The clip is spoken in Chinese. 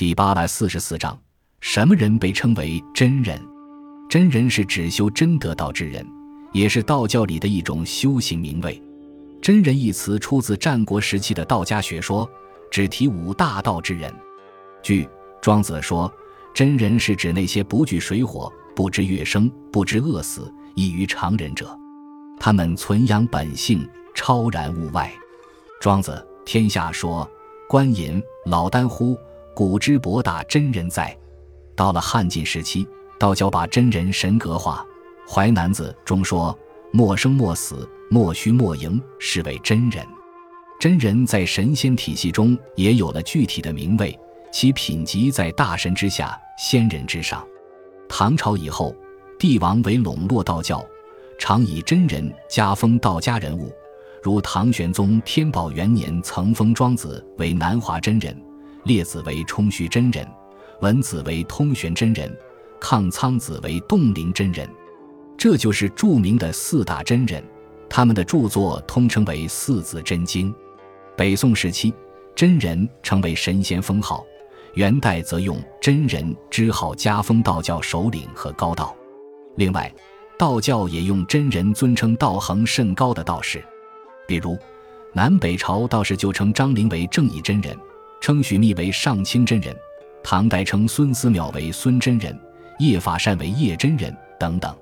第八百四十四章，什么人被称为真人？真人是只修真得道之人，也是道教里的一种修行名位。真人一词出自战国时期的道家学说，只提五大道之人。据庄子说，真人是指那些不惧水火、不知月生、不知饿死、异于常人者。他们存养本性，超然物外。庄子天下说：“官隐老丹乎？古之博大真人在。”到了汉晋时期，道教把真人神格化，《淮南子》中说：“莫生莫死，莫虚莫盈，是为真人。”真人在神仙体系中也有了具体的名位，其品级在大神之下，仙人之上。唐朝以后，帝王为笼络道教，常以真人加封道家人物。如唐玄宗天宝元年曾封庄子为南华真人，列子为冲虚真人，文子为通玄真人，抗苍子为洞灵真人，这就是著名的四大真人。他们的著作通称为《四字真经》。北宋时期，真人成为神仙封号；元代则用真人之号加封道教首领和高道。另外，道教也用真人尊称道行甚高的道士。比如，南北朝道士就称张陵为正义真人，称许密为上清真人；唐代称孙思邈为孙真人，叶法善为叶真人等等。